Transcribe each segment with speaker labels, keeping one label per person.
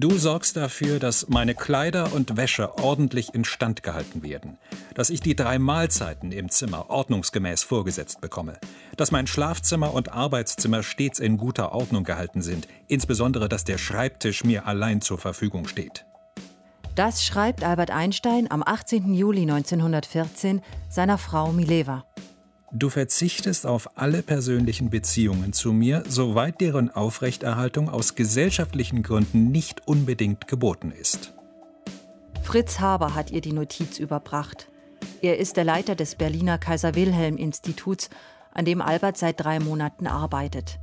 Speaker 1: Du sorgst dafür, dass meine Kleider und Wäsche ordentlich instand gehalten werden, dass ich die drei Mahlzeiten im Zimmer ordnungsgemäß vorgesetzt bekomme, dass mein Schlafzimmer und Arbeitszimmer stets in guter Ordnung gehalten sind, insbesondere dass der Schreibtisch mir allein zur Verfügung steht.
Speaker 2: Das schreibt Albert Einstein am 18. Juli 1914 seiner Frau Mileva.
Speaker 1: Du verzichtest auf alle persönlichen Beziehungen zu mir, soweit deren Aufrechterhaltung aus gesellschaftlichen Gründen nicht unbedingt geboten ist.
Speaker 2: Fritz Haber hat ihr die Notiz überbracht. Er ist der Leiter des Berliner Kaiser Wilhelm Instituts, an dem Albert seit drei Monaten arbeitet.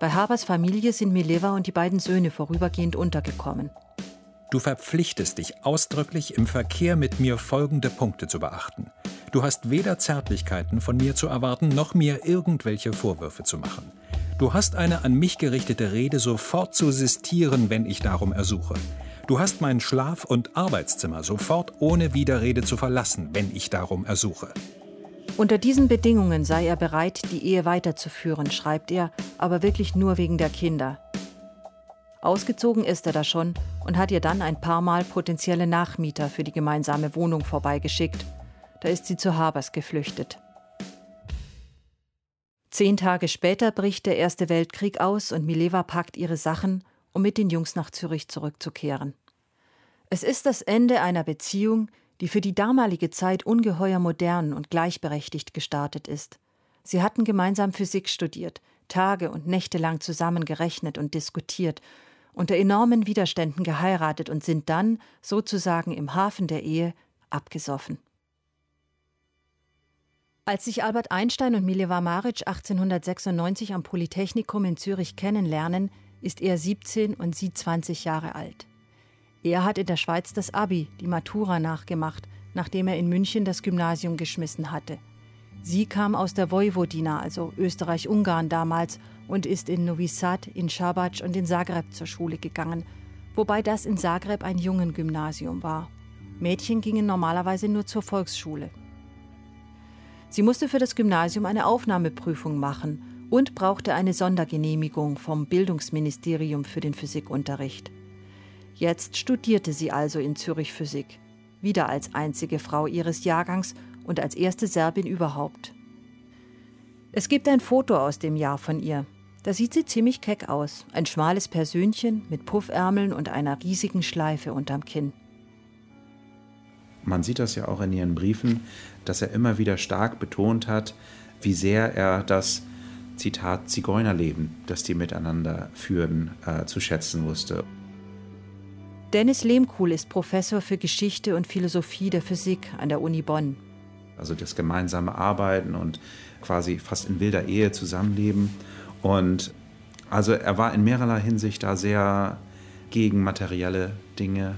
Speaker 2: Bei Habers Familie sind Mileva und die beiden Söhne vorübergehend untergekommen.
Speaker 1: Du verpflichtest dich ausdrücklich, im Verkehr mit mir folgende Punkte zu beachten. Du hast weder Zärtlichkeiten von mir zu erwarten, noch mir irgendwelche Vorwürfe zu machen. Du hast eine an mich gerichtete Rede sofort zu sistieren, wenn ich darum ersuche. Du hast mein Schlaf- und Arbeitszimmer sofort ohne Widerrede zu verlassen, wenn ich darum ersuche.
Speaker 2: Unter diesen Bedingungen sei er bereit, die Ehe weiterzuführen, schreibt er, aber wirklich nur wegen der Kinder. Ausgezogen ist er da schon und hat ihr dann ein paar Mal potenzielle Nachmieter für die gemeinsame Wohnung vorbeigeschickt. Da ist sie zu Habers geflüchtet. Zehn Tage später bricht der Erste Weltkrieg aus und Mileva packt ihre Sachen, um mit den Jungs nach Zürich zurückzukehren. Es ist das Ende einer Beziehung, die für die damalige Zeit ungeheuer modern und gleichberechtigt gestartet ist. Sie hatten gemeinsam Physik studiert, Tage und Nächte lang zusammen gerechnet und diskutiert unter enormen Widerständen geheiratet und sind dann, sozusagen im Hafen der Ehe, abgesoffen. Als sich Albert Einstein und Mileva Maric 1896 am Polytechnikum in Zürich kennenlernen, ist er 17 und sie 20 Jahre alt. Er hat in der Schweiz das Abi, die Matura nachgemacht, nachdem er in München das Gymnasium geschmissen hatte. Sie kam aus der Vojvodina, also Österreich-Ungarn damals, und ist in Novi Sad, in Šabac und in Zagreb zur Schule gegangen, wobei das in Zagreb ein Jungengymnasium war. Mädchen gingen normalerweise nur zur Volksschule. Sie musste für das Gymnasium eine Aufnahmeprüfung machen und brauchte eine Sondergenehmigung vom Bildungsministerium für den Physikunterricht. Jetzt studierte sie also in Zürich Physik, wieder als einzige Frau ihres Jahrgangs und als erste Serbin überhaupt. Es gibt ein Foto aus dem Jahr von ihr. Da sieht sie ziemlich keck aus. Ein schmales Persönchen mit Puffärmeln und einer riesigen Schleife unterm Kinn.
Speaker 3: Man sieht das ja auch in ihren Briefen, dass er immer wieder stark betont hat, wie sehr er das Zitat Zigeunerleben, das die miteinander führen, äh, zu schätzen wusste.
Speaker 2: Dennis Lehmkuhl ist Professor für Geschichte und Philosophie der Physik an der Uni Bonn.
Speaker 3: Also das gemeinsame Arbeiten und quasi fast in wilder Ehe zusammenleben und also er war in mehrerlei Hinsicht da sehr gegen materielle Dinge.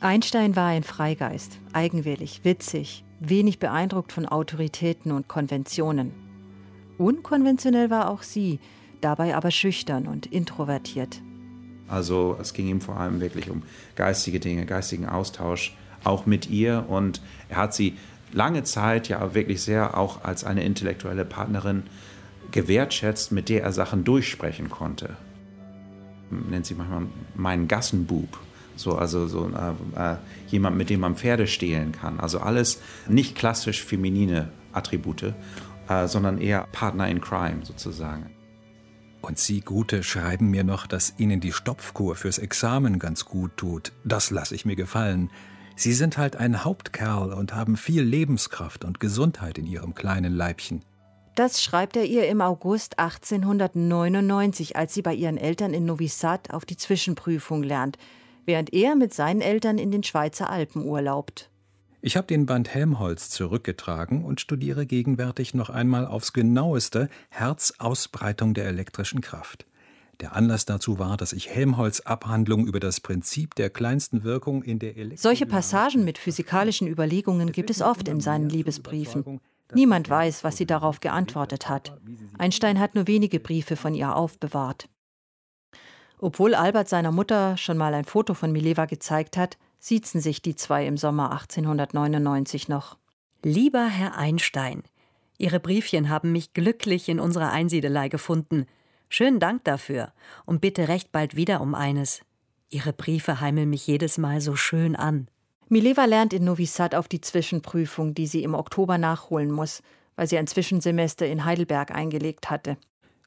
Speaker 2: Einstein war ein Freigeist, eigenwillig, witzig, wenig beeindruckt von Autoritäten und Konventionen. Unkonventionell war auch sie, dabei aber schüchtern und introvertiert.
Speaker 3: Also es ging ihm vor allem wirklich um geistige Dinge, geistigen Austausch, auch mit ihr. Und er hat sie lange Zeit ja wirklich sehr auch als eine intellektuelle Partnerin gewertschätzt, mit der er Sachen durchsprechen konnte. Nennt sie manchmal meinen Gassenbub. So, also so äh, äh, jemand, mit dem man Pferde stehlen kann. Also alles nicht klassisch feminine Attribute, äh, sondern eher Partner in Crime sozusagen.
Speaker 1: Und Sie, Gute, schreiben mir noch, dass Ihnen die Stopfkur fürs Examen ganz gut tut. Das lasse ich mir gefallen. Sie sind halt ein Hauptkerl und haben viel Lebenskraft und Gesundheit in Ihrem kleinen Leibchen.
Speaker 2: Das schreibt er ihr im August 1899, als sie bei ihren Eltern in Novi Sad auf die Zwischenprüfung lernt, während er mit seinen Eltern in den Schweizer Alpen urlaubt.
Speaker 1: Ich habe den Band Helmholtz zurückgetragen und studiere gegenwärtig noch einmal aufs genaueste Herzausbreitung der elektrischen Kraft. Der Anlass dazu war, dass ich Helmholtz Abhandlung über das Prinzip der kleinsten Wirkung in der Elektro
Speaker 2: Solche Passagen mit physikalischen Überlegungen gibt es oft in seinen Liebesbriefen. Niemand weiß, was sie darauf geantwortet hat. Einstein hat nur wenige Briefe von ihr aufbewahrt. Obwohl Albert seiner Mutter schon mal ein Foto von Mileva gezeigt hat, siezen sich die zwei im Sommer 1899 noch.
Speaker 4: Lieber Herr Einstein, Ihre Briefchen haben mich glücklich in unserer Einsiedelei gefunden. Schönen Dank dafür und bitte recht bald wieder um eines. Ihre Briefe heimeln mich jedes Mal so schön an.
Speaker 2: Mileva lernt in Novi Sad auf die Zwischenprüfung, die sie im Oktober nachholen muss, weil sie ein Zwischensemester in Heidelberg eingelegt hatte.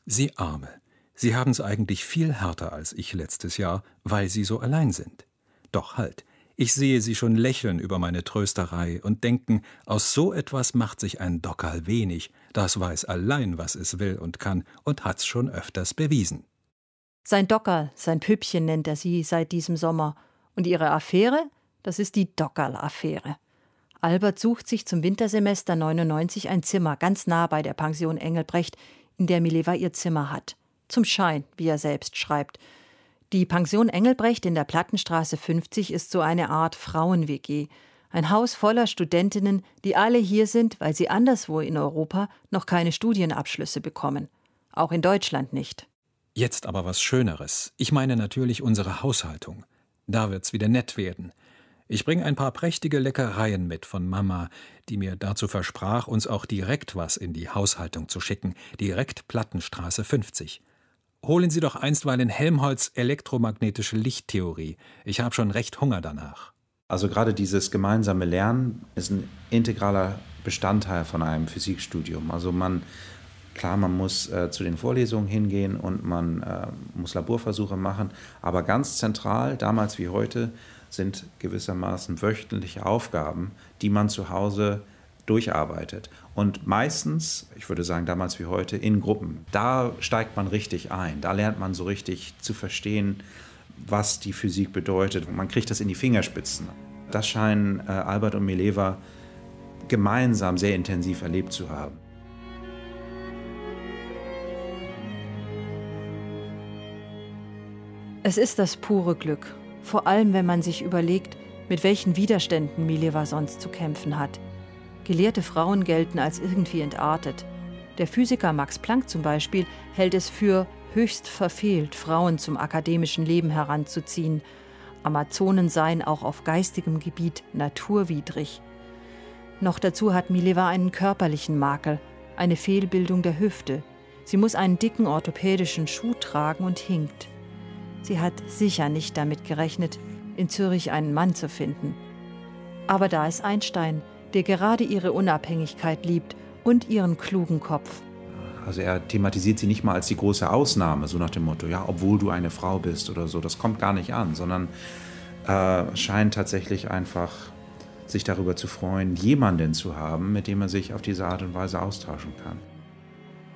Speaker 1: Sie Arme. Sie haben es eigentlich viel härter als ich letztes Jahr, weil Sie so allein sind. Doch halt, ich sehe Sie schon lächeln über meine Trösterei und denken, aus so etwas macht sich ein Dockerl wenig, das weiß allein, was es will und kann und hat's schon öfters bewiesen.
Speaker 2: Sein Dockerl, sein Püppchen nennt er sie seit diesem Sommer. Und ihre Affäre? Das ist die Dockerl-Affäre. Albert sucht sich zum Wintersemester 99 ein Zimmer ganz nah bei der Pension Engelbrecht, in der Mileva ihr Zimmer hat. Zum Schein, wie er selbst schreibt. Die Pension Engelbrecht in der Plattenstraße 50 ist so eine Art Frauen-WG. Ein Haus voller Studentinnen, die alle hier sind, weil sie anderswo in Europa noch keine Studienabschlüsse bekommen. Auch in Deutschland nicht.
Speaker 1: Jetzt aber was Schöneres. Ich meine natürlich unsere Haushaltung. Da wird's wieder nett werden. Ich bringe ein paar prächtige Leckereien mit von Mama, die mir dazu versprach, uns auch direkt was in die Haushaltung zu schicken, direkt Plattenstraße 50. Holen Sie doch einstweilen Helmholtz elektromagnetische Lichttheorie. Ich habe schon recht Hunger danach.
Speaker 3: Also gerade dieses gemeinsame Lernen ist ein integraler Bestandteil von einem Physikstudium. Also man, klar, man muss äh, zu den Vorlesungen hingehen und man äh, muss Laborversuche machen, aber ganz zentral, damals wie heute, sind gewissermaßen wöchentliche Aufgaben, die man zu Hause durcharbeitet. Und meistens, ich würde sagen damals wie heute, in Gruppen. Da steigt man richtig ein. Da lernt man so richtig zu verstehen, was die Physik bedeutet. Man kriegt das in die Fingerspitzen. Das scheinen äh, Albert und Mileva gemeinsam sehr intensiv erlebt zu haben.
Speaker 2: Es ist das pure Glück, vor allem wenn man sich überlegt, mit welchen Widerständen Mileva sonst zu kämpfen hat. Gelehrte Frauen gelten als irgendwie entartet. Der Physiker Max Planck zum Beispiel hält es für höchst verfehlt, Frauen zum akademischen Leben heranzuziehen. Amazonen seien auch auf geistigem Gebiet naturwidrig. Noch dazu hat Mileva einen körperlichen Makel, eine Fehlbildung der Hüfte. Sie muss einen dicken orthopädischen Schuh tragen und hinkt. Sie hat sicher nicht damit gerechnet, in Zürich einen Mann zu finden. Aber da ist Einstein, der gerade ihre Unabhängigkeit liebt und ihren klugen Kopf.
Speaker 3: Also er thematisiert sie nicht mal als die große Ausnahme, so nach dem Motto, ja, obwohl du eine Frau bist oder so, das kommt gar nicht an, sondern äh, scheint tatsächlich einfach sich darüber zu freuen, jemanden zu haben, mit dem er sich auf diese Art und Weise austauschen kann.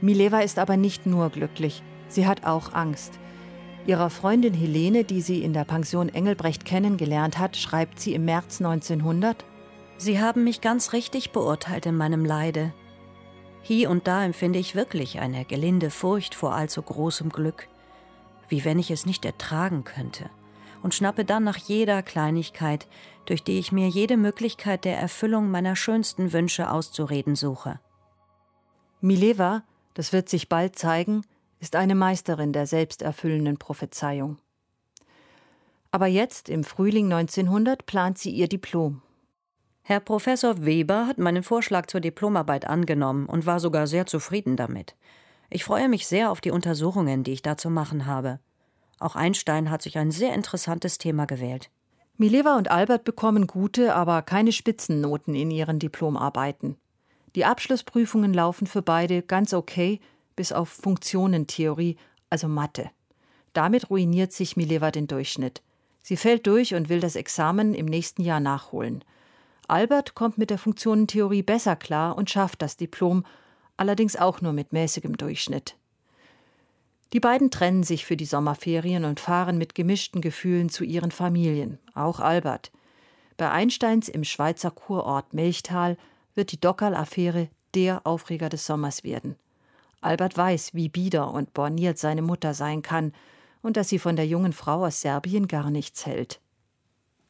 Speaker 2: Mileva ist aber nicht nur glücklich, sie hat auch Angst. Ihrer Freundin Helene, die sie in der Pension Engelbrecht kennengelernt hat, schreibt sie im März 1900,
Speaker 4: Sie haben mich ganz richtig beurteilt in meinem Leide. Hier und da empfinde ich wirklich eine gelinde Furcht vor allzu großem Glück, wie wenn ich es nicht ertragen könnte, und schnappe dann nach jeder Kleinigkeit, durch die ich mir jede Möglichkeit der Erfüllung meiner schönsten Wünsche auszureden suche.
Speaker 2: Mileva, das wird sich bald zeigen, ist eine Meisterin der selbsterfüllenden Prophezeiung. Aber jetzt, im Frühling 1900, plant sie ihr Diplom.
Speaker 4: Herr Professor Weber hat meinen Vorschlag zur Diplomarbeit angenommen und war sogar sehr zufrieden damit. Ich freue mich sehr auf die Untersuchungen, die ich da zu machen habe. Auch Einstein hat sich ein sehr interessantes Thema gewählt.
Speaker 2: Mileva und Albert bekommen gute, aber keine Spitzennoten in ihren Diplomarbeiten. Die Abschlussprüfungen laufen für beide ganz okay, bis auf Funktionentheorie, also Mathe. Damit ruiniert sich Mileva den Durchschnitt. Sie fällt durch und will das Examen im nächsten Jahr nachholen. Albert kommt mit der Funktionentheorie besser klar und schafft das Diplom, allerdings auch nur mit mäßigem Durchschnitt. Die beiden trennen sich für die Sommerferien und fahren mit gemischten Gefühlen zu ihren Familien, auch Albert. Bei Einsteins im Schweizer Kurort Melchtal wird die Dockerl-Affäre der Aufreger des Sommers werden. Albert weiß, wie bieder und borniert seine Mutter sein kann und dass sie von der jungen Frau aus Serbien gar nichts hält.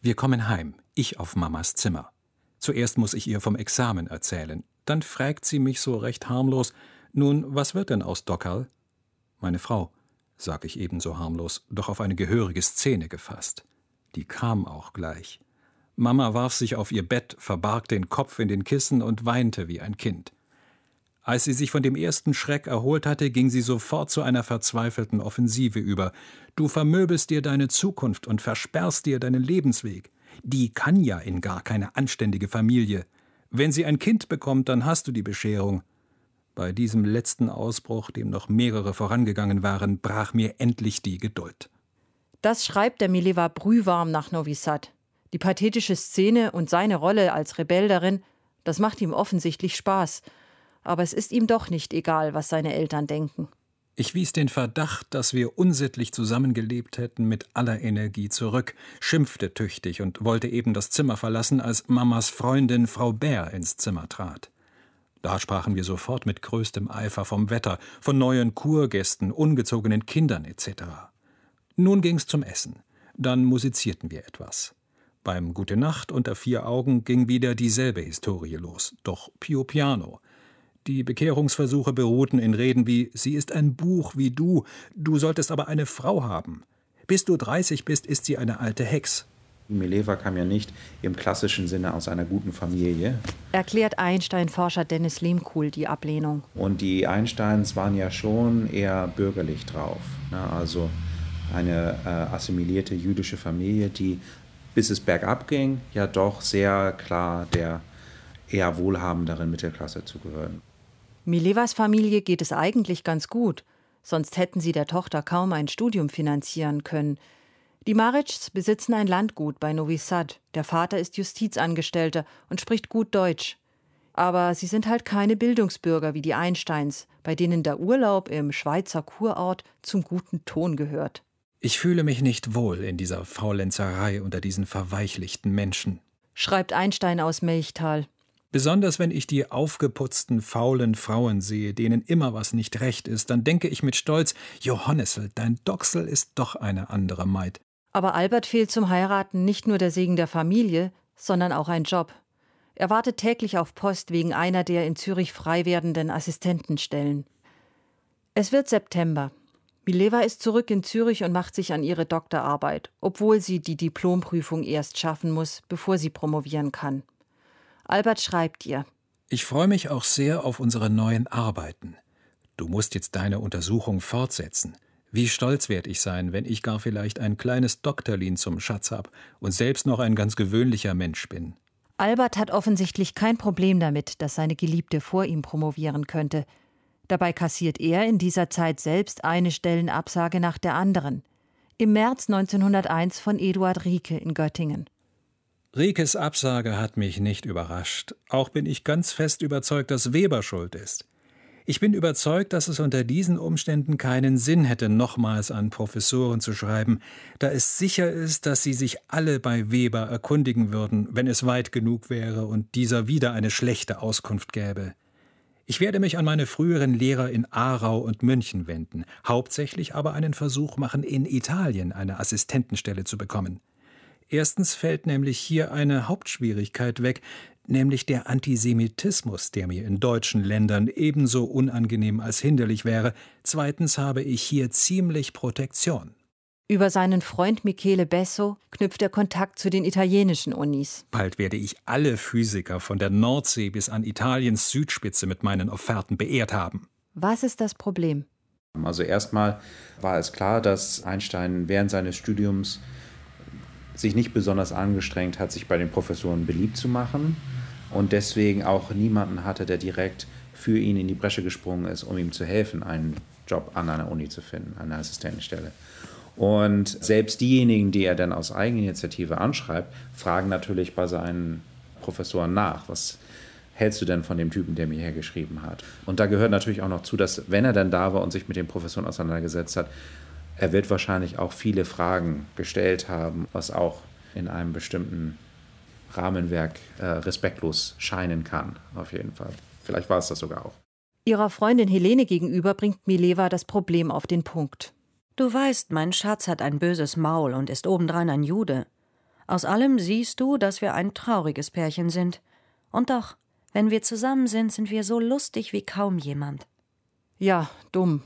Speaker 1: Wir kommen heim, ich auf Mamas Zimmer. Zuerst muss ich ihr vom Examen erzählen. Dann fragt sie mich so recht harmlos: Nun, was wird denn aus Dockerl? Meine Frau, sag ich ebenso harmlos, doch auf eine gehörige Szene gefasst. Die kam auch gleich. Mama warf sich auf ihr Bett, verbarg den Kopf in den Kissen und weinte wie ein Kind. Als sie sich von dem ersten Schreck erholt hatte, ging sie sofort zu einer verzweifelten Offensive über. Du vermöbelst dir deine Zukunft und versperrst dir deinen Lebensweg. Die kann ja in gar keine anständige Familie. Wenn sie ein Kind bekommt, dann hast du die Bescherung. Bei diesem letzten Ausbruch, dem noch mehrere vorangegangen waren, brach mir endlich die Geduld.
Speaker 2: Das schreibt der Mileva brühwarm nach Novi Sad. Die pathetische Szene und seine Rolle als Rebell darin, das macht ihm offensichtlich Spaß. Aber es ist ihm doch nicht egal, was seine Eltern denken.
Speaker 1: Ich wies den Verdacht, dass wir unsittlich zusammengelebt hätten, mit aller Energie zurück, schimpfte tüchtig und wollte eben das Zimmer verlassen, als Mamas Freundin Frau Bär ins Zimmer trat. Da sprachen wir sofort mit größtem Eifer vom Wetter, von neuen Kurgästen, ungezogenen Kindern etc. Nun ging's zum Essen. Dann musizierten wir etwas. Beim Gute Nacht unter vier Augen ging wieder dieselbe Historie los, doch pio piano. Die Bekehrungsversuche beruhten in Reden wie Sie ist ein Buch wie du, du solltest aber eine Frau haben. Bis du 30 bist, ist sie eine alte Hex.
Speaker 3: Mileva kam ja nicht im klassischen Sinne aus einer guten Familie.
Speaker 2: Erklärt Einstein-Forscher Dennis Lehmkuhl die Ablehnung.
Speaker 3: Und die Einsteins waren ja schon eher bürgerlich drauf. Ne? Also eine äh, assimilierte jüdische Familie, die, bis es bergab ging, ja doch sehr klar der eher wohlhabenderen Mittelklasse zugehören.
Speaker 2: Milevas Familie geht es eigentlich ganz gut, sonst hätten sie der Tochter kaum ein Studium finanzieren können. Die Maritschs besitzen ein Landgut bei Novi Sad. Der Vater ist Justizangestellter und spricht gut Deutsch. Aber sie sind halt keine Bildungsbürger wie die Einsteins, bei denen der Urlaub im Schweizer Kurort zum guten Ton gehört.
Speaker 1: Ich fühle mich nicht wohl in dieser Faulenzerei unter diesen verweichlichten Menschen,
Speaker 2: schreibt Einstein aus Melchtal.
Speaker 1: Besonders wenn ich die aufgeputzten, faulen Frauen sehe, denen immer was nicht recht ist, dann denke ich mit Stolz, Johannessel, dein Doxel ist doch eine andere Maid.
Speaker 2: Aber Albert fehlt zum Heiraten nicht nur der Segen der Familie, sondern auch ein Job. Er wartet täglich auf Post wegen einer der in Zürich frei werdenden Assistentenstellen. Es wird September. Mileva ist zurück in Zürich und macht sich an ihre Doktorarbeit, obwohl sie die Diplomprüfung erst schaffen muss, bevor sie promovieren kann. Albert schreibt ihr.
Speaker 1: Ich freue mich auch sehr auf unsere neuen Arbeiten. Du musst jetzt deine Untersuchung fortsetzen. Wie stolz werd ich sein, wenn ich gar vielleicht ein kleines Doktorlin zum Schatz hab und selbst noch ein ganz gewöhnlicher Mensch bin.
Speaker 2: Albert hat offensichtlich kein Problem damit, dass seine Geliebte vor ihm promovieren könnte. Dabei kassiert er in dieser Zeit selbst eine Stellenabsage nach der anderen. Im März 1901 von Eduard Rieke in Göttingen.
Speaker 1: Riekes Absage hat mich nicht überrascht. Auch bin ich ganz fest überzeugt, dass Weber schuld ist. Ich bin überzeugt, dass es unter diesen Umständen keinen Sinn hätte, nochmals an Professoren zu schreiben, da es sicher ist, dass sie sich alle bei Weber erkundigen würden, wenn es weit genug wäre und dieser wieder eine schlechte Auskunft gäbe. Ich werde mich an meine früheren Lehrer in Aarau und München wenden, hauptsächlich aber einen Versuch machen, in Italien eine Assistentenstelle zu bekommen. Erstens fällt nämlich hier eine Hauptschwierigkeit weg, nämlich der Antisemitismus, der mir in deutschen Ländern ebenso unangenehm als hinderlich wäre. Zweitens habe ich hier ziemlich Protektion.
Speaker 2: Über seinen Freund Michele Besso knüpft er Kontakt zu den italienischen Unis.
Speaker 1: Bald werde ich alle Physiker von der Nordsee bis an Italiens Südspitze mit meinen Offerten beehrt haben.
Speaker 2: Was ist das Problem?
Speaker 3: Also erstmal war es klar, dass Einstein während seines Studiums sich nicht besonders angestrengt hat, sich bei den Professoren beliebt zu machen und deswegen auch niemanden hatte, der direkt für ihn in die Bresche gesprungen ist, um ihm zu helfen, einen Job an einer Uni zu finden, eine Assistentenstelle. Und selbst diejenigen, die er dann aus Eigeninitiative anschreibt, fragen natürlich bei seinen Professoren nach, was hältst du denn von dem Typen, der mir hier geschrieben hat? Und da gehört natürlich auch noch zu, dass wenn er dann da war und sich mit den Professoren auseinandergesetzt hat, er wird wahrscheinlich auch viele Fragen gestellt haben, was auch in einem bestimmten Rahmenwerk äh, respektlos scheinen kann, auf jeden Fall. Vielleicht war es das sogar auch.
Speaker 2: Ihrer Freundin Helene gegenüber bringt Mileva das Problem auf den Punkt.
Speaker 4: Du weißt, mein Schatz hat ein böses Maul und ist obendrein ein Jude. Aus allem siehst du, dass wir ein trauriges Pärchen sind. Und doch, wenn wir zusammen sind, sind wir so lustig wie kaum jemand.
Speaker 2: Ja, dumm.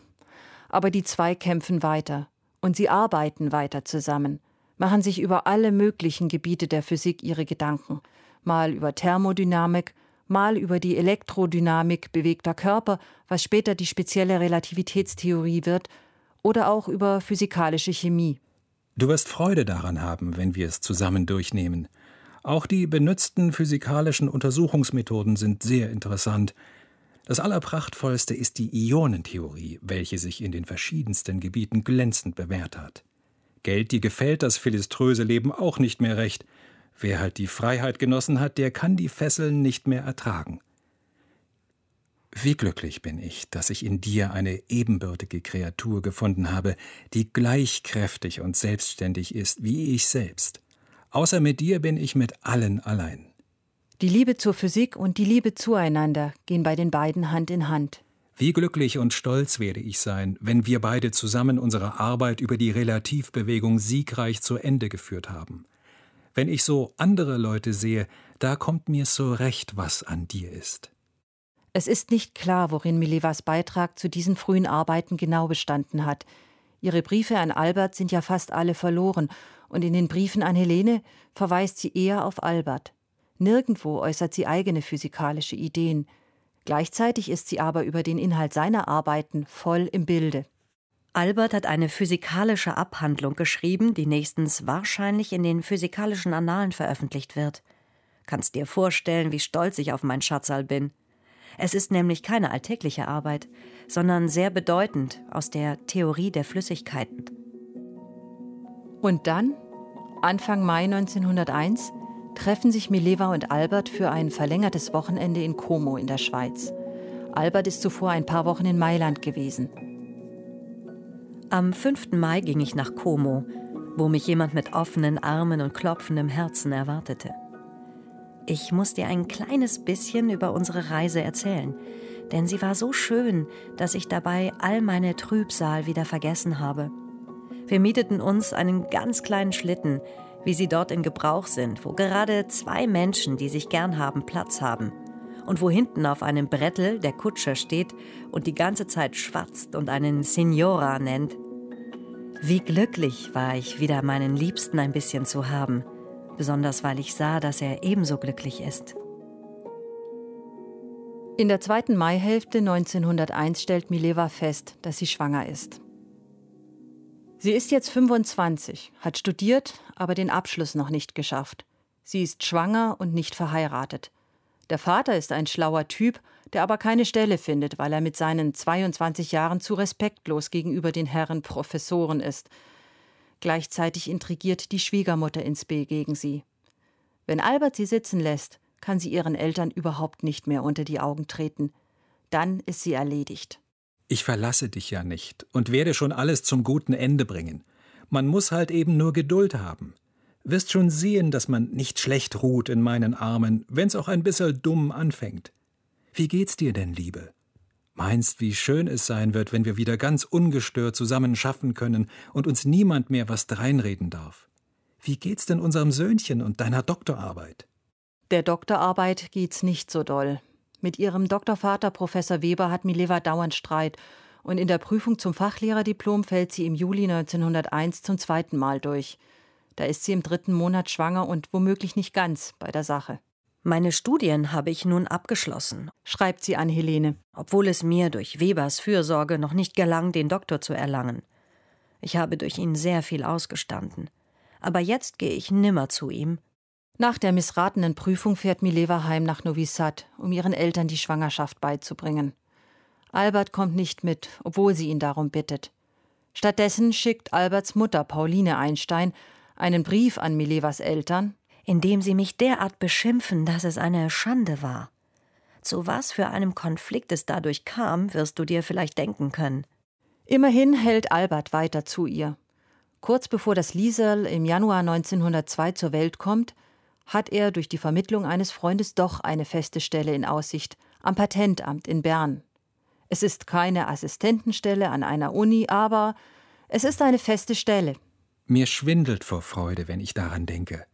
Speaker 2: Aber die zwei kämpfen weiter. Und sie arbeiten weiter zusammen, machen sich über alle möglichen Gebiete der Physik ihre Gedanken. Mal über Thermodynamik, mal über die Elektrodynamik bewegter Körper, was später die spezielle Relativitätstheorie wird, oder auch über physikalische Chemie.
Speaker 1: Du wirst Freude daran haben, wenn wir es zusammen durchnehmen. Auch die benutzten physikalischen Untersuchungsmethoden sind sehr interessant. Das Allerprachtvollste ist die Ionentheorie, welche sich in den verschiedensten Gebieten glänzend bewährt hat. Geld, die gefällt das philiströse Leben auch nicht mehr recht. Wer halt die Freiheit genossen hat, der kann die Fesseln nicht mehr ertragen. Wie glücklich bin ich, dass ich in dir eine ebenbürtige Kreatur gefunden habe, die gleich kräftig und selbstständig ist wie ich selbst. Außer mit dir bin ich mit allen allein.
Speaker 2: Die Liebe zur Physik und die Liebe zueinander gehen bei den beiden Hand in Hand.
Speaker 1: Wie glücklich und stolz werde ich sein, wenn wir beide zusammen unsere Arbeit über die Relativbewegung siegreich zu Ende geführt haben. Wenn ich so andere Leute sehe, da kommt mir so recht, was an dir ist.
Speaker 2: Es ist nicht klar, worin Milevas Beitrag zu diesen frühen Arbeiten genau bestanden hat. Ihre Briefe an Albert sind ja fast alle verloren, und in den Briefen an Helene verweist sie eher auf Albert. Nirgendwo äußert sie eigene physikalische Ideen. Gleichzeitig ist sie aber über den Inhalt seiner Arbeiten voll im Bilde.
Speaker 4: Albert hat eine physikalische Abhandlung geschrieben, die nächstens wahrscheinlich in den physikalischen Annalen veröffentlicht wird. Kannst dir vorstellen, wie stolz ich auf mein Schatzal bin. Es ist nämlich keine alltägliche Arbeit, sondern sehr bedeutend aus der Theorie der Flüssigkeiten.
Speaker 2: Und dann, Anfang Mai 1901, treffen sich Mileva und Albert für ein verlängertes Wochenende in Como in der Schweiz. Albert ist zuvor ein paar Wochen in Mailand gewesen.
Speaker 4: Am 5. Mai ging ich nach Como, wo mich jemand mit offenen Armen und klopfendem Herzen erwartete. Ich muss dir ein kleines bisschen über unsere Reise erzählen, denn sie war so schön, dass ich dabei all meine Trübsal wieder vergessen habe. Wir mieteten uns einen ganz kleinen Schlitten, wie sie dort in Gebrauch sind, wo gerade zwei Menschen, die sich gern haben, Platz haben. Und wo hinten auf einem Brettel der Kutscher steht und die ganze Zeit schwatzt und einen Signora nennt. Wie glücklich war ich, wieder meinen Liebsten ein bisschen zu haben besonders weil ich sah, dass er ebenso glücklich ist.
Speaker 2: In der zweiten Maihälfte 1901 stellt Mileva fest, dass sie schwanger ist. Sie ist jetzt 25, hat studiert, aber den Abschluss noch nicht geschafft. Sie ist schwanger und nicht verheiratet. Der Vater ist ein schlauer Typ, der aber keine Stelle findet, weil er mit seinen 22 Jahren zu respektlos gegenüber den Herren Professoren ist Gleichzeitig intrigiert die Schwiegermutter ins B gegen sie. Wenn Albert sie sitzen lässt, kann sie ihren Eltern überhaupt nicht mehr unter die Augen treten. Dann ist sie erledigt.
Speaker 1: Ich verlasse dich ja nicht und werde schon alles zum guten Ende bringen. Man muss halt eben nur Geduld haben. Wirst schon sehen, dass man nicht schlecht ruht in meinen Armen, wenn's auch ein bisschen dumm anfängt. Wie geht's dir denn, Liebe? Meinst, wie schön es sein wird, wenn wir wieder ganz ungestört zusammen schaffen können und uns niemand mehr was dreinreden darf. Wie geht's denn unserem Söhnchen und deiner Doktorarbeit?
Speaker 2: Der Doktorarbeit geht's nicht so doll. Mit ihrem Doktorvater Professor Weber hat Mileva dauernd Streit und in der Prüfung zum Fachlehrerdiplom fällt sie im Juli 1901 zum zweiten Mal durch. Da ist sie im dritten Monat schwanger und womöglich nicht ganz bei der Sache.
Speaker 4: Meine Studien habe ich nun abgeschlossen,
Speaker 2: schreibt sie an Helene,
Speaker 4: obwohl es mir durch Webers Fürsorge noch nicht gelang, den Doktor zu erlangen. Ich habe durch ihn sehr viel ausgestanden. Aber jetzt gehe ich nimmer zu ihm.
Speaker 2: Nach der missratenen Prüfung fährt Mileva heim nach Novi Sad, um ihren Eltern die Schwangerschaft beizubringen. Albert kommt nicht mit, obwohl sie ihn darum bittet. Stattdessen schickt Alberts Mutter Pauline Einstein einen Brief an Milevas Eltern,
Speaker 4: indem sie mich derart beschimpfen, dass es eine Schande war. Zu was für einem Konflikt es dadurch kam, wirst du dir vielleicht denken können.
Speaker 2: Immerhin hält Albert weiter zu ihr. Kurz bevor das Liesel im Januar 1902 zur Welt kommt, hat er durch die Vermittlung eines Freundes doch eine feste Stelle in Aussicht am Patentamt in Bern. Es ist keine Assistentenstelle an einer Uni, aber es ist eine feste Stelle.
Speaker 1: Mir schwindelt vor Freude, wenn ich daran denke.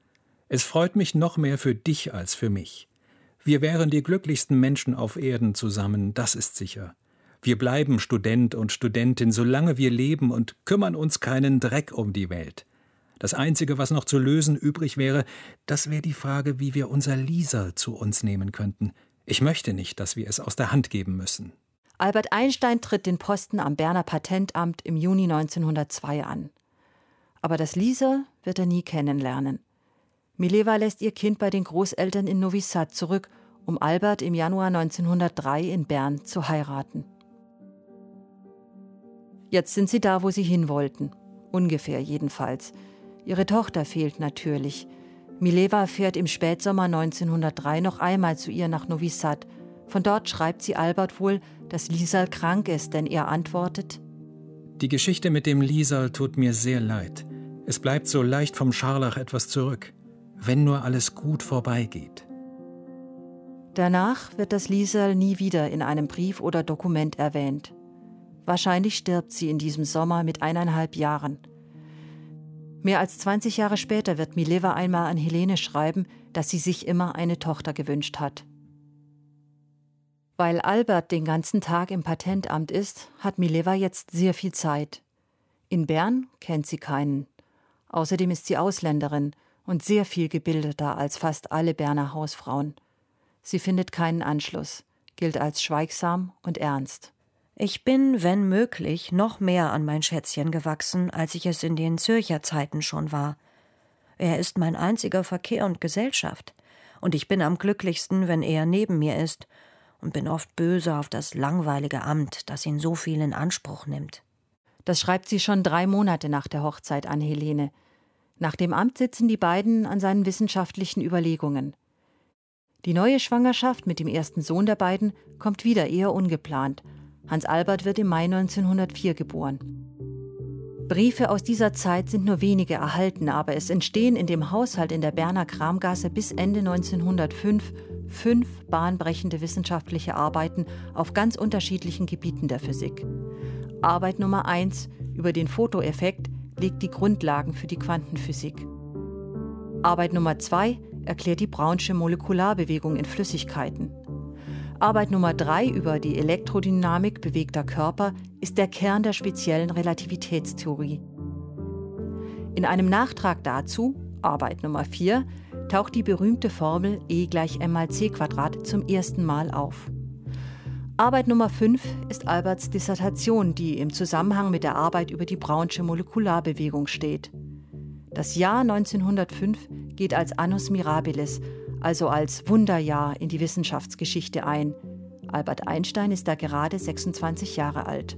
Speaker 1: Es freut mich noch mehr für dich als für mich. Wir wären die glücklichsten Menschen auf Erden zusammen, das ist sicher. Wir bleiben Student und Studentin, solange wir leben und kümmern uns keinen Dreck um die Welt. Das Einzige, was noch zu lösen übrig wäre, das wäre die Frage, wie wir unser Lisa zu uns nehmen könnten. Ich möchte nicht, dass wir es aus der Hand geben müssen.
Speaker 2: Albert Einstein tritt den Posten am Berner Patentamt im Juni 1902 an. Aber das Lisa wird er nie kennenlernen. Mileva lässt ihr Kind bei den Großeltern in Novi Sad zurück, um Albert im Januar 1903 in Bern zu heiraten. Jetzt sind sie da, wo sie hin wollten. Ungefähr jedenfalls. Ihre Tochter fehlt natürlich. Mileva fährt im Spätsommer 1903 noch einmal zu ihr nach Novi Sad. Von dort schreibt sie Albert wohl, dass Liesal krank ist, denn er antwortet:
Speaker 1: Die Geschichte mit dem Liesal tut mir sehr leid. Es bleibt so leicht vom Scharlach etwas zurück, wenn nur alles gut vorbeigeht.
Speaker 2: Danach wird das Liesal nie wieder in einem Brief oder Dokument erwähnt. Wahrscheinlich stirbt sie in diesem Sommer mit eineinhalb Jahren. Mehr als 20 Jahre später wird Mileva einmal an Helene schreiben, dass sie sich immer eine Tochter gewünscht hat. Weil Albert den ganzen Tag im Patentamt ist, hat Mileva jetzt sehr viel Zeit. In Bern kennt sie keinen. Außerdem ist sie Ausländerin und sehr viel gebildeter als fast alle Berner Hausfrauen. Sie findet keinen Anschluss, gilt als schweigsam und ernst.
Speaker 4: Ich bin, wenn möglich, noch mehr an mein Schätzchen gewachsen, als ich es in den Zürcher Zeiten schon war. Er ist mein einziger Verkehr und Gesellschaft, und ich bin am glücklichsten, wenn er neben mir ist, und bin oft böse auf das langweilige Amt, das ihn so viel in Anspruch nimmt.
Speaker 2: Das schreibt sie schon drei Monate nach der Hochzeit an Helene. Nach dem Amt sitzen die beiden an seinen wissenschaftlichen Überlegungen. Die neue Schwangerschaft mit dem ersten Sohn der beiden kommt wieder eher ungeplant. Hans Albert wird im Mai 1904 geboren. Briefe aus dieser Zeit sind nur wenige erhalten, aber es entstehen in dem Haushalt in der Berner Kramgasse bis Ende 1905 fünf bahnbrechende wissenschaftliche Arbeiten auf ganz unterschiedlichen Gebieten der Physik. Arbeit Nummer 1 über den Fotoeffekt legt die Grundlagen für die Quantenphysik. Arbeit Nummer 2 erklärt die Brownsche Molekularbewegung in Flüssigkeiten. Arbeit Nummer 3 über die Elektrodynamik bewegter Körper ist der Kern der speziellen Relativitätstheorie. In einem Nachtrag dazu, Arbeit Nummer 4, taucht die berühmte Formel E gleich m mal c Quadrat zum ersten Mal auf. Arbeit Nummer 5 ist Alberts Dissertation, die im Zusammenhang mit der Arbeit über die Brownsche Molekularbewegung steht. Das Jahr 1905 geht als Annus Mirabilis, also als Wunderjahr in die Wissenschaftsgeschichte ein. Albert Einstein ist da gerade 26 Jahre alt.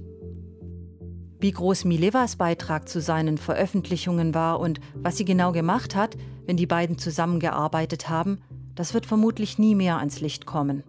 Speaker 2: Wie groß Milevas Beitrag zu seinen Veröffentlichungen war und was sie genau gemacht hat, wenn die beiden zusammengearbeitet haben, das wird vermutlich nie mehr ans Licht kommen.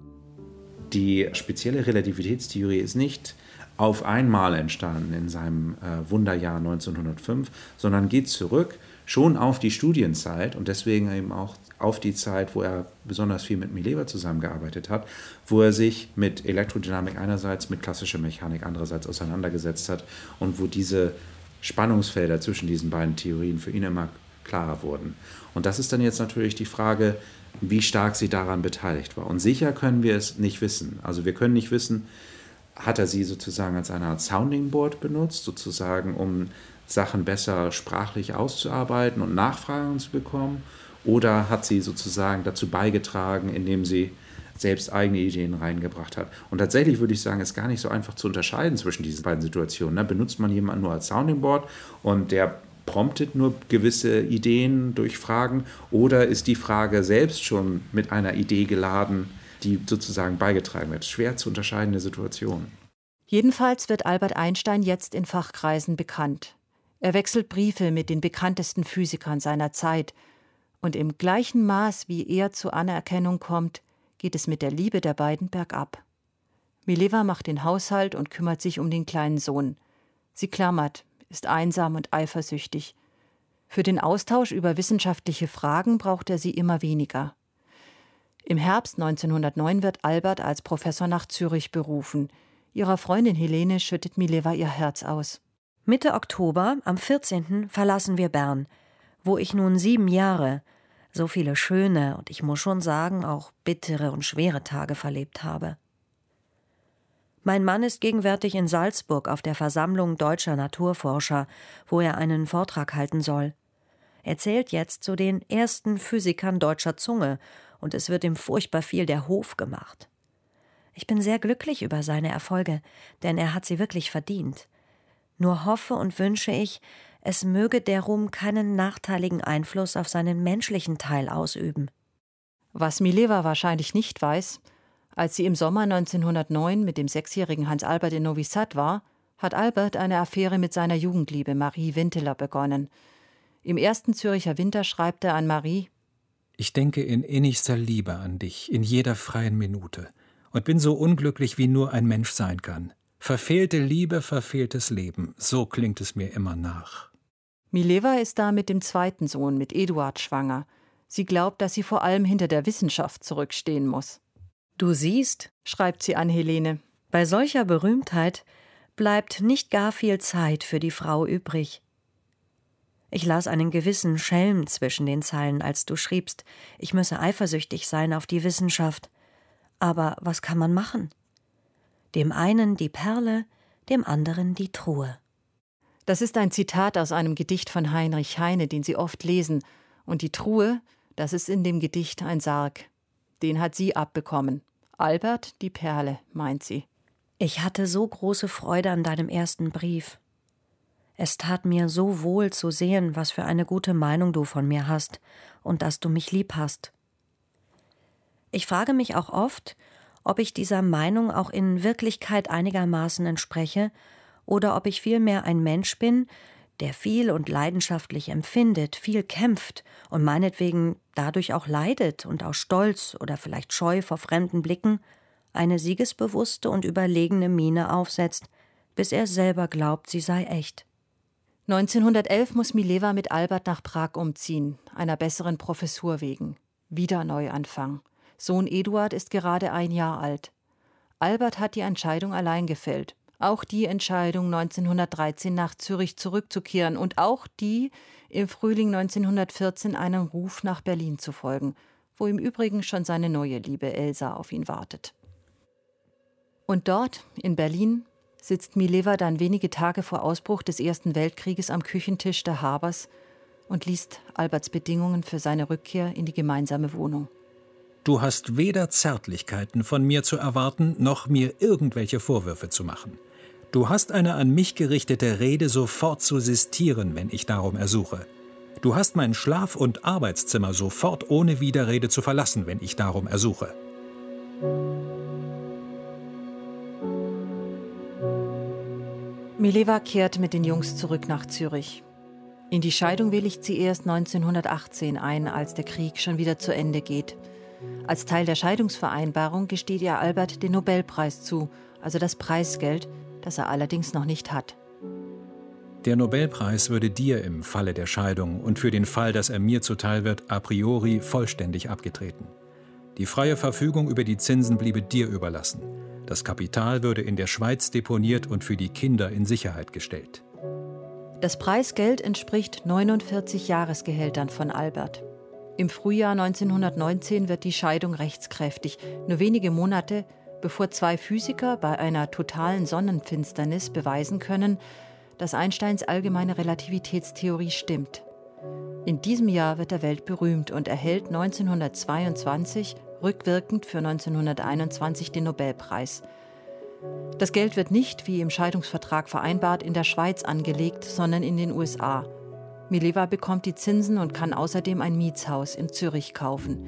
Speaker 3: Die spezielle Relativitätstheorie ist nicht auf einmal entstanden in seinem äh, Wunderjahr 1905, sondern geht zurück schon auf die Studienzeit und deswegen eben auch auf die Zeit, wo er besonders viel mit Mileva zusammengearbeitet hat, wo er sich mit Elektrodynamik einerseits, mit klassischer Mechanik andererseits auseinandergesetzt hat und wo diese Spannungsfelder zwischen diesen beiden Theorien für ihn immer klarer wurden. Und das ist dann jetzt natürlich die Frage, wie stark sie daran beteiligt war. Und sicher können wir es nicht wissen. Also wir können nicht wissen, hat er sie sozusagen als eine Art Sounding Board benutzt, sozusagen um Sachen besser sprachlich auszuarbeiten und Nachfragen zu bekommen? Oder hat sie sozusagen dazu beigetragen, indem sie selbst eigene Ideen reingebracht hat? Und tatsächlich würde ich sagen, ist gar nicht so einfach zu unterscheiden zwischen diesen beiden Situationen. Ne? Benutzt man jemanden nur als Sounding Board und der promptet nur gewisse Ideen durch Fragen oder ist die Frage selbst schon mit einer Idee geladen, die sozusagen beigetragen wird? Schwer zu unterscheidende Situation.
Speaker 2: Jedenfalls wird Albert Einstein jetzt in Fachkreisen bekannt. Er wechselt Briefe mit den bekanntesten Physikern seiner Zeit, und im gleichen Maß, wie er zur Anerkennung kommt, geht es mit der Liebe der beiden bergab. Mileva macht den Haushalt und kümmert sich um den kleinen Sohn. Sie klammert, ist einsam und eifersüchtig. Für den Austausch über wissenschaftliche Fragen braucht er sie immer weniger. Im Herbst 1909 wird Albert als Professor nach Zürich berufen. Ihrer Freundin Helene schüttet Mileva ihr Herz aus.
Speaker 4: Mitte Oktober, am 14. verlassen wir Bern, wo ich nun sieben Jahre, so viele schöne und ich muss schon sagen auch bittere und schwere Tage verlebt habe. Mein Mann ist gegenwärtig in Salzburg auf der Versammlung deutscher Naturforscher, wo er einen Vortrag halten soll. Er zählt jetzt zu den ersten Physikern deutscher Zunge, und es wird ihm furchtbar viel der Hof gemacht. Ich bin sehr glücklich über seine Erfolge, denn er hat sie wirklich verdient. Nur hoffe und wünsche ich, es möge der Ruhm keinen nachteiligen Einfluss auf seinen menschlichen Teil ausüben.
Speaker 2: Was Mileva wahrscheinlich nicht weiß, als sie im Sommer 1909 mit dem sechsjährigen Hans Albert in Novi Sad war, hat Albert eine Affäre mit seiner Jugendliebe Marie Winteler begonnen. Im ersten Züricher Winter schreibt er an Marie
Speaker 1: Ich denke in innigster Liebe an dich, in jeder freien Minute, und bin so unglücklich, wie nur ein Mensch sein kann. Verfehlte Liebe, verfehltes Leben, so klingt es mir immer nach.
Speaker 2: Mileva ist da mit dem zweiten Sohn, mit Eduard, schwanger. Sie glaubt, dass sie vor allem hinter der Wissenschaft zurückstehen muss.
Speaker 4: Du siehst,
Speaker 2: schreibt sie an Helene,
Speaker 4: bei solcher Berühmtheit bleibt nicht gar viel Zeit für die Frau übrig. Ich las einen gewissen Schelm zwischen den Zeilen, als du schriebst, ich müsse eifersüchtig sein auf die Wissenschaft. Aber was kann man machen? Dem einen die Perle, dem anderen die Truhe.
Speaker 2: Das ist ein Zitat aus einem Gedicht von Heinrich Heine, den Sie oft lesen. Und die Truhe, das ist in dem Gedicht ein Sarg. Den hat sie abbekommen. Albert die Perle, meint sie.
Speaker 4: Ich hatte so große Freude an deinem ersten Brief. Es tat mir so wohl zu sehen, was für eine gute Meinung du von mir hast und dass du mich lieb hast. Ich frage mich auch oft, ob ich dieser Meinung auch in Wirklichkeit einigermaßen entspreche oder ob ich vielmehr ein Mensch bin, der viel und leidenschaftlich empfindet, viel kämpft und meinetwegen dadurch auch leidet und aus Stolz oder vielleicht Scheu vor fremden Blicken eine siegesbewusste und überlegene Miene aufsetzt, bis er selber glaubt, sie sei echt.
Speaker 2: 1911 muss Mileva mit Albert nach Prag umziehen, einer besseren Professur wegen. Wieder Neuanfang. Sohn Eduard ist gerade ein Jahr alt. Albert hat die Entscheidung allein gefällt. Auch die Entscheidung, 1913 nach Zürich zurückzukehren und auch die, im Frühling 1914 einem Ruf nach Berlin zu folgen, wo im Übrigen schon seine neue Liebe Elsa auf ihn wartet. Und dort, in Berlin, sitzt Mileva dann wenige Tage vor Ausbruch des Ersten Weltkrieges am Küchentisch der Habers und liest Alberts Bedingungen für seine Rückkehr in die gemeinsame Wohnung.
Speaker 1: Du hast weder Zärtlichkeiten von mir zu erwarten, noch mir irgendwelche Vorwürfe zu machen. Du hast eine an mich gerichtete Rede sofort zu sistieren, wenn ich darum ersuche. Du hast mein Schlaf- und Arbeitszimmer sofort ohne Widerrede zu verlassen, wenn ich darum ersuche.
Speaker 2: Mileva kehrt mit den Jungs zurück nach Zürich. In die Scheidung willigt sie erst 1918 ein, als der Krieg schon wieder zu Ende geht. Als Teil der Scheidungsvereinbarung gesteht ihr Albert den Nobelpreis zu, also das Preisgeld, das er allerdings noch nicht hat.
Speaker 1: Der Nobelpreis würde dir im Falle der Scheidung und für den Fall, dass er mir zuteil wird, a priori vollständig abgetreten. Die freie Verfügung über die Zinsen bliebe dir überlassen. Das Kapital würde in der Schweiz deponiert und für die Kinder in Sicherheit gestellt.
Speaker 2: Das Preisgeld entspricht 49 Jahresgehältern von Albert. Im Frühjahr 1919 wird die Scheidung rechtskräftig, nur wenige Monate bevor zwei Physiker bei einer totalen Sonnenfinsternis beweisen können, dass Einsteins allgemeine Relativitätstheorie stimmt. In diesem Jahr wird er weltberühmt und erhält 1922 rückwirkend für 1921 den Nobelpreis. Das Geld wird nicht, wie im Scheidungsvertrag vereinbart, in der Schweiz angelegt, sondern in den USA. Mileva bekommt die Zinsen und kann außerdem ein Mietshaus in Zürich kaufen.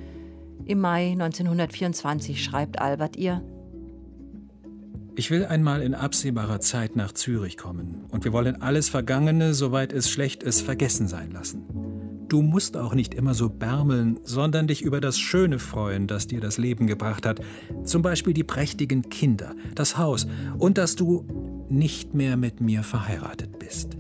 Speaker 2: Im Mai 1924 schreibt Albert ihr:
Speaker 1: Ich will einmal in absehbarer Zeit nach Zürich kommen und wir wollen alles Vergangene, soweit es schlecht ist, vergessen sein lassen. Du musst auch nicht immer so bärmeln, sondern dich über das Schöne freuen, das dir das Leben gebracht hat. Zum Beispiel die prächtigen Kinder, das Haus und dass du nicht mehr mit mir verheiratet bist.